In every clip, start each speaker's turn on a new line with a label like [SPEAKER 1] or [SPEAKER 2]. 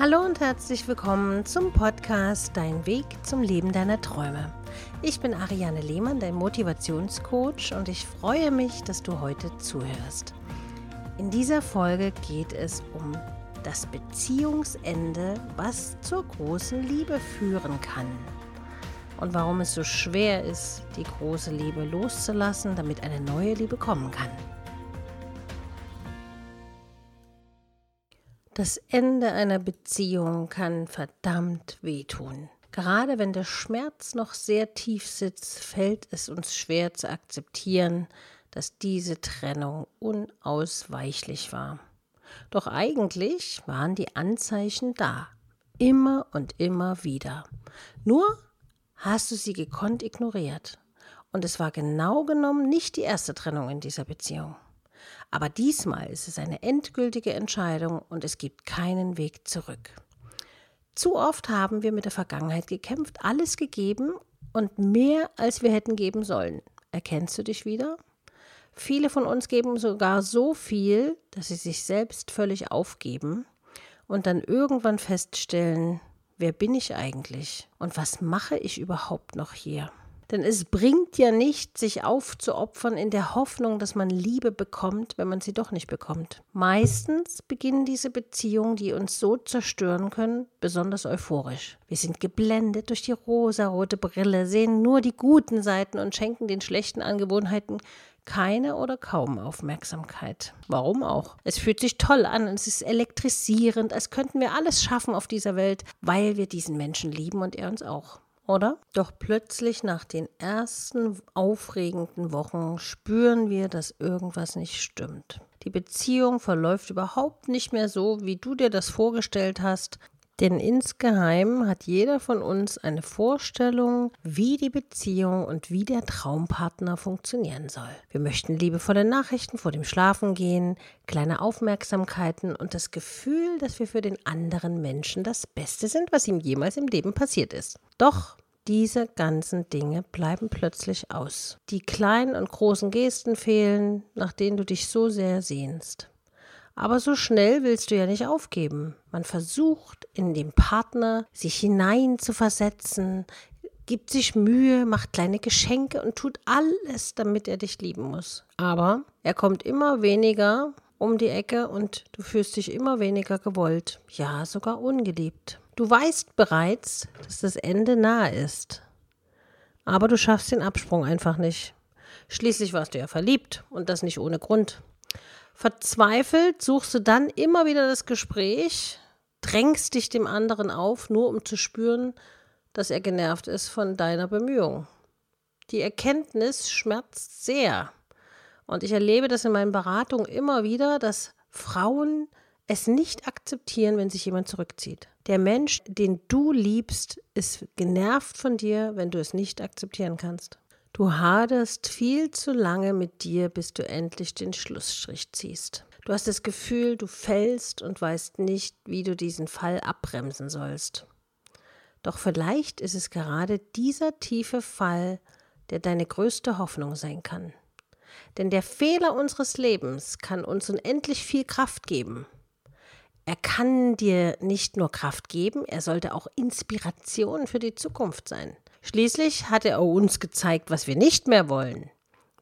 [SPEAKER 1] Hallo und herzlich willkommen zum Podcast Dein Weg zum Leben deiner Träume. Ich bin Ariane Lehmann, dein Motivationscoach und ich freue mich, dass du heute zuhörst. In dieser Folge geht es um das Beziehungsende, was zur großen Liebe führen kann. Und warum es so schwer ist, die große Liebe loszulassen, damit eine neue Liebe kommen kann. Das Ende einer Beziehung kann verdammt wehtun. Gerade wenn der Schmerz noch sehr tief sitzt, fällt es uns schwer zu akzeptieren, dass diese Trennung unausweichlich war. Doch eigentlich waren die Anzeichen da, immer und immer wieder. Nur hast du sie gekonnt ignoriert. Und es war genau genommen nicht die erste Trennung in dieser Beziehung. Aber diesmal ist es eine endgültige Entscheidung und es gibt keinen Weg zurück. Zu oft haben wir mit der Vergangenheit gekämpft, alles gegeben und mehr, als wir hätten geben sollen. Erkennst du dich wieder? Viele von uns geben sogar so viel, dass sie sich selbst völlig aufgeben und dann irgendwann feststellen, wer bin ich eigentlich und was mache ich überhaupt noch hier? Denn es bringt ja nicht, sich aufzuopfern in der Hoffnung, dass man Liebe bekommt, wenn man sie doch nicht bekommt. Meistens beginnen diese Beziehungen, die uns so zerstören können, besonders euphorisch. Wir sind geblendet durch die rosarote Brille, sehen nur die guten Seiten und schenken den schlechten Angewohnheiten keine oder kaum Aufmerksamkeit. Warum auch? Es fühlt sich toll an, es ist elektrisierend, als könnten wir alles schaffen auf dieser Welt, weil wir diesen Menschen lieben und er uns auch oder? Doch plötzlich nach den ersten aufregenden Wochen spüren wir, dass irgendwas nicht stimmt. Die Beziehung verläuft überhaupt nicht mehr so, wie du dir das vorgestellt hast. Denn insgeheim hat jeder von uns eine Vorstellung, wie die Beziehung und wie der Traumpartner funktionieren soll. Wir möchten liebevolle Nachrichten vor dem Schlafengehen, kleine Aufmerksamkeiten und das Gefühl, dass wir für den anderen Menschen das Beste sind, was ihm jemals im Leben passiert ist. Doch diese ganzen Dinge bleiben plötzlich aus. Die kleinen und großen Gesten fehlen, nach denen du dich so sehr sehnst. Aber so schnell willst du ja nicht aufgeben. Man versucht, in den Partner sich hinein zu versetzen, gibt sich Mühe, macht kleine Geschenke und tut alles, damit er dich lieben muss. Aber er kommt immer weniger um die Ecke und du fühlst dich immer weniger gewollt, ja sogar ungeliebt. Du weißt bereits, dass das Ende nahe ist. Aber du schaffst den Absprung einfach nicht. Schließlich warst du ja verliebt und das nicht ohne Grund. Verzweifelt suchst du dann immer wieder das Gespräch, drängst dich dem anderen auf, nur um zu spüren, dass er genervt ist von deiner Bemühung. Die Erkenntnis schmerzt sehr. Und ich erlebe das in meinen Beratungen immer wieder, dass Frauen es nicht akzeptieren, wenn sich jemand zurückzieht. Der Mensch, den du liebst, ist genervt von dir, wenn du es nicht akzeptieren kannst. Du haderst viel zu lange mit dir, bis du endlich den Schlussstrich ziehst. Du hast das Gefühl, du fällst und weißt nicht, wie du diesen Fall abbremsen sollst. Doch vielleicht ist es gerade dieser tiefe Fall, der deine größte Hoffnung sein kann. Denn der Fehler unseres Lebens kann uns unendlich viel Kraft geben. Er kann dir nicht nur Kraft geben, er sollte auch Inspiration für die Zukunft sein. Schließlich hat er uns gezeigt, was wir nicht mehr wollen.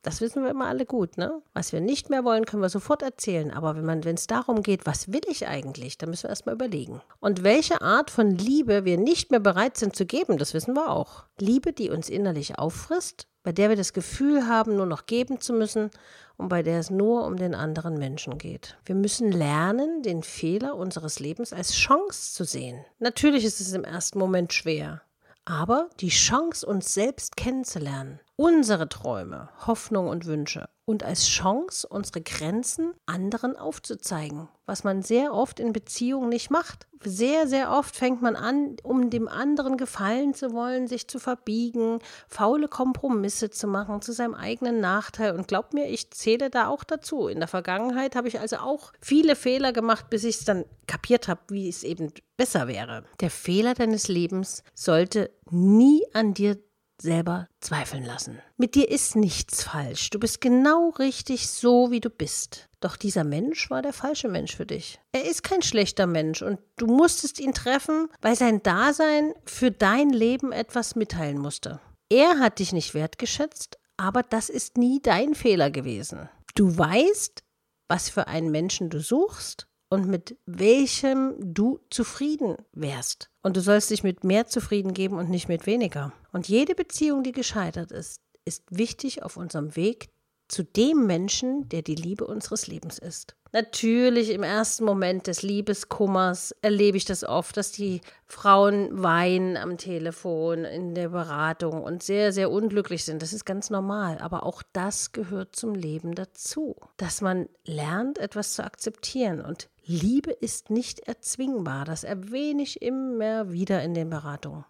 [SPEAKER 1] Das wissen wir immer alle gut, ne? Was wir nicht mehr wollen, können wir sofort erzählen. Aber wenn es darum geht, was will ich eigentlich, dann müssen wir erstmal überlegen. Und welche Art von Liebe wir nicht mehr bereit sind zu geben, das wissen wir auch. Liebe, die uns innerlich auffrisst, bei der wir das Gefühl haben, nur noch geben zu müssen und bei der es nur um den anderen Menschen geht. Wir müssen lernen, den Fehler unseres Lebens als Chance zu sehen. Natürlich ist es im ersten Moment schwer, aber die Chance, uns selbst kennenzulernen, unsere Träume, Hoffnungen und Wünsche und als Chance, unsere Grenzen anderen aufzuzeigen, was man sehr oft in Beziehungen nicht macht. Sehr, sehr oft fängt man an, um dem anderen gefallen zu wollen, sich zu verbiegen, faule Kompromisse zu machen zu seinem eigenen Nachteil. Und glaubt mir, ich zähle da auch dazu. In der Vergangenheit habe ich also auch viele Fehler gemacht, bis ich es dann kapiert habe, wie es eben besser wäre. Der Fehler deines Lebens sollte nie an dir selber zweifeln lassen. Mit dir ist nichts falsch. Du bist genau richtig so, wie du bist. Doch dieser Mensch war der falsche Mensch für dich. Er ist kein schlechter Mensch und du musstest ihn treffen, weil sein Dasein für dein Leben etwas mitteilen musste. Er hat dich nicht wertgeschätzt, aber das ist nie dein Fehler gewesen. Du weißt, was für einen Menschen du suchst und mit welchem du zufrieden wärst. Und du sollst dich mit mehr zufrieden geben und nicht mit weniger. Und jede Beziehung, die gescheitert ist, ist wichtig auf unserem Weg zu dem Menschen, der die Liebe unseres Lebens ist. Natürlich im ersten Moment des Liebeskummers erlebe ich das oft, dass die Frauen weinen am Telefon, in der Beratung und sehr, sehr unglücklich sind. Das ist ganz normal. Aber auch das gehört zum Leben dazu. Dass man lernt, etwas zu akzeptieren. Und Liebe ist nicht erzwingbar. Das erwähne ich immer wieder in den Beratungen.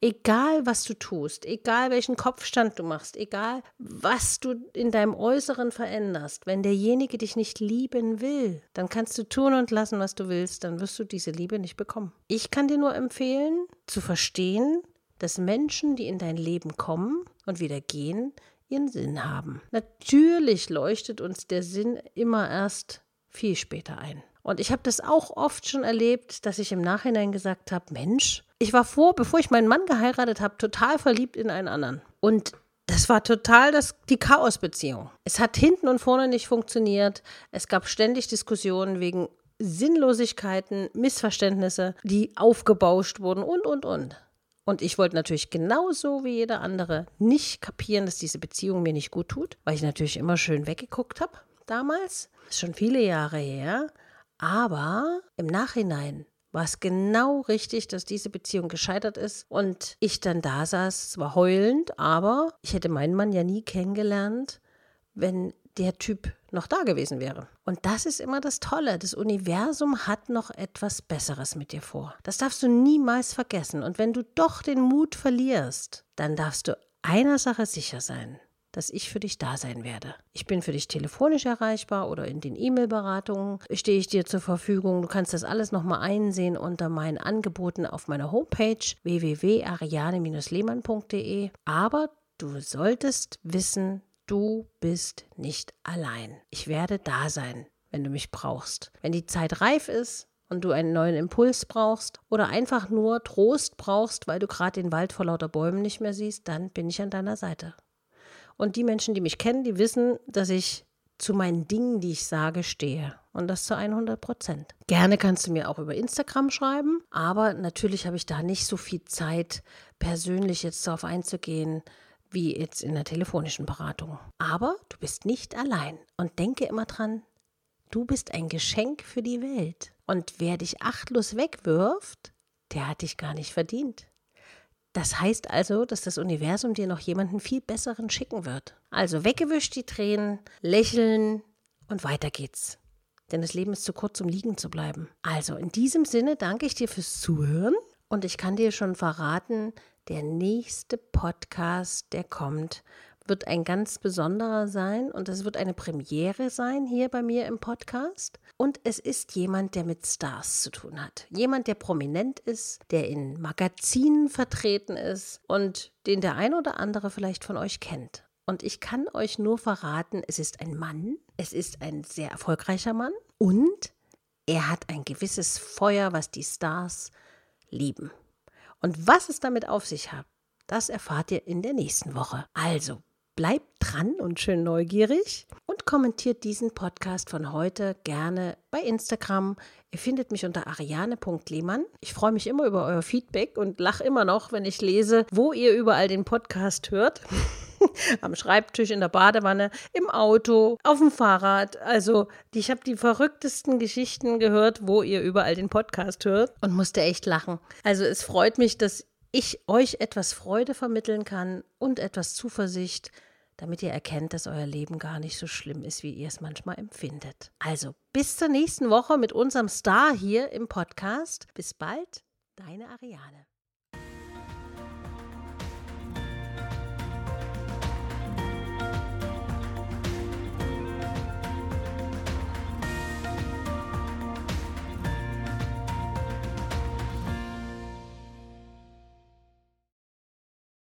[SPEAKER 1] Egal, was du tust, egal welchen Kopfstand du machst, egal, was du in deinem Äußeren veränderst, wenn derjenige dich nicht lieben will, dann kannst du tun und lassen, was du willst, dann wirst du diese Liebe nicht bekommen. Ich kann dir nur empfehlen, zu verstehen, dass Menschen, die in dein Leben kommen und wieder gehen, ihren Sinn haben. Natürlich leuchtet uns der Sinn immer erst viel später ein. Und ich habe das auch oft schon erlebt, dass ich im Nachhinein gesagt habe, Mensch, ich war vor, bevor ich meinen Mann geheiratet habe, total verliebt in einen anderen. Und das war total das, die Chaosbeziehung. Es hat hinten und vorne nicht funktioniert. Es gab ständig Diskussionen wegen Sinnlosigkeiten, Missverständnisse, die aufgebauscht wurden und, und, und. Und ich wollte natürlich genauso wie jeder andere nicht kapieren, dass diese Beziehung mir nicht gut tut, weil ich natürlich immer schön weggeguckt habe damals. Das ist schon viele Jahre her. Aber im Nachhinein war es genau richtig, dass diese Beziehung gescheitert ist und ich dann da saß, zwar heulend, aber ich hätte meinen Mann ja nie kennengelernt, wenn der Typ noch da gewesen wäre. Und das ist immer das Tolle. Das Universum hat noch etwas Besseres mit dir vor. Das darfst du niemals vergessen. Und wenn du doch den Mut verlierst, dann darfst du einer Sache sicher sein dass ich für dich da sein werde. Ich bin für dich telefonisch erreichbar oder in den E-Mail-Beratungen stehe ich dir zur Verfügung. Du kannst das alles nochmal einsehen unter meinen Angeboten auf meiner Homepage www.ariane-lehmann.de. Aber du solltest wissen, du bist nicht allein. Ich werde da sein, wenn du mich brauchst. Wenn die Zeit reif ist, und du einen neuen Impuls brauchst oder einfach nur Trost brauchst, weil du gerade den Wald vor lauter Bäumen nicht mehr siehst, dann bin ich an deiner Seite. Und die Menschen, die mich kennen, die wissen, dass ich zu meinen Dingen, die ich sage, stehe. Und das zu 100 Prozent. Gerne kannst du mir auch über Instagram schreiben, aber natürlich habe ich da nicht so viel Zeit, persönlich jetzt darauf einzugehen, wie jetzt in der telefonischen Beratung. Aber du bist nicht allein. Und denke immer dran, du bist ein Geschenk für die Welt. Und wer dich achtlos wegwirft, der hat dich gar nicht verdient. Das heißt also, dass das Universum dir noch jemanden viel besseren schicken wird. Also weggewischt die Tränen, lächeln und weiter geht's. Denn das Leben ist zu kurz, um liegen zu bleiben. Also in diesem Sinne danke ich dir fürs Zuhören und ich kann dir schon verraten, der nächste Podcast, der kommt, wird ein ganz besonderer sein und es wird eine Premiere sein hier bei mir im Podcast. Und es ist jemand, der mit Stars zu tun hat. Jemand, der prominent ist, der in Magazinen vertreten ist und den der ein oder andere vielleicht von euch kennt. Und ich kann euch nur verraten, es ist ein Mann, es ist ein sehr erfolgreicher Mann und er hat ein gewisses Feuer, was die Stars lieben. Und was es damit auf sich hat, das erfahrt ihr in der nächsten Woche. Also Bleibt dran und schön neugierig und kommentiert diesen Podcast von heute gerne bei Instagram. Ihr findet mich unter ariane.lehmann. Ich freue mich immer über euer Feedback und lache immer noch, wenn ich lese, wo ihr überall den Podcast hört. Am Schreibtisch, in der Badewanne, im Auto, auf dem Fahrrad. Also, ich habe die verrücktesten Geschichten gehört, wo ihr überall den Podcast hört und musste echt lachen. Also, es freut mich, dass ich euch etwas Freude vermitteln kann und etwas Zuversicht, damit ihr erkennt, dass euer Leben gar nicht so schlimm ist, wie ihr es manchmal empfindet. Also bis zur nächsten Woche mit unserem Star hier im Podcast. Bis bald, deine Ariane.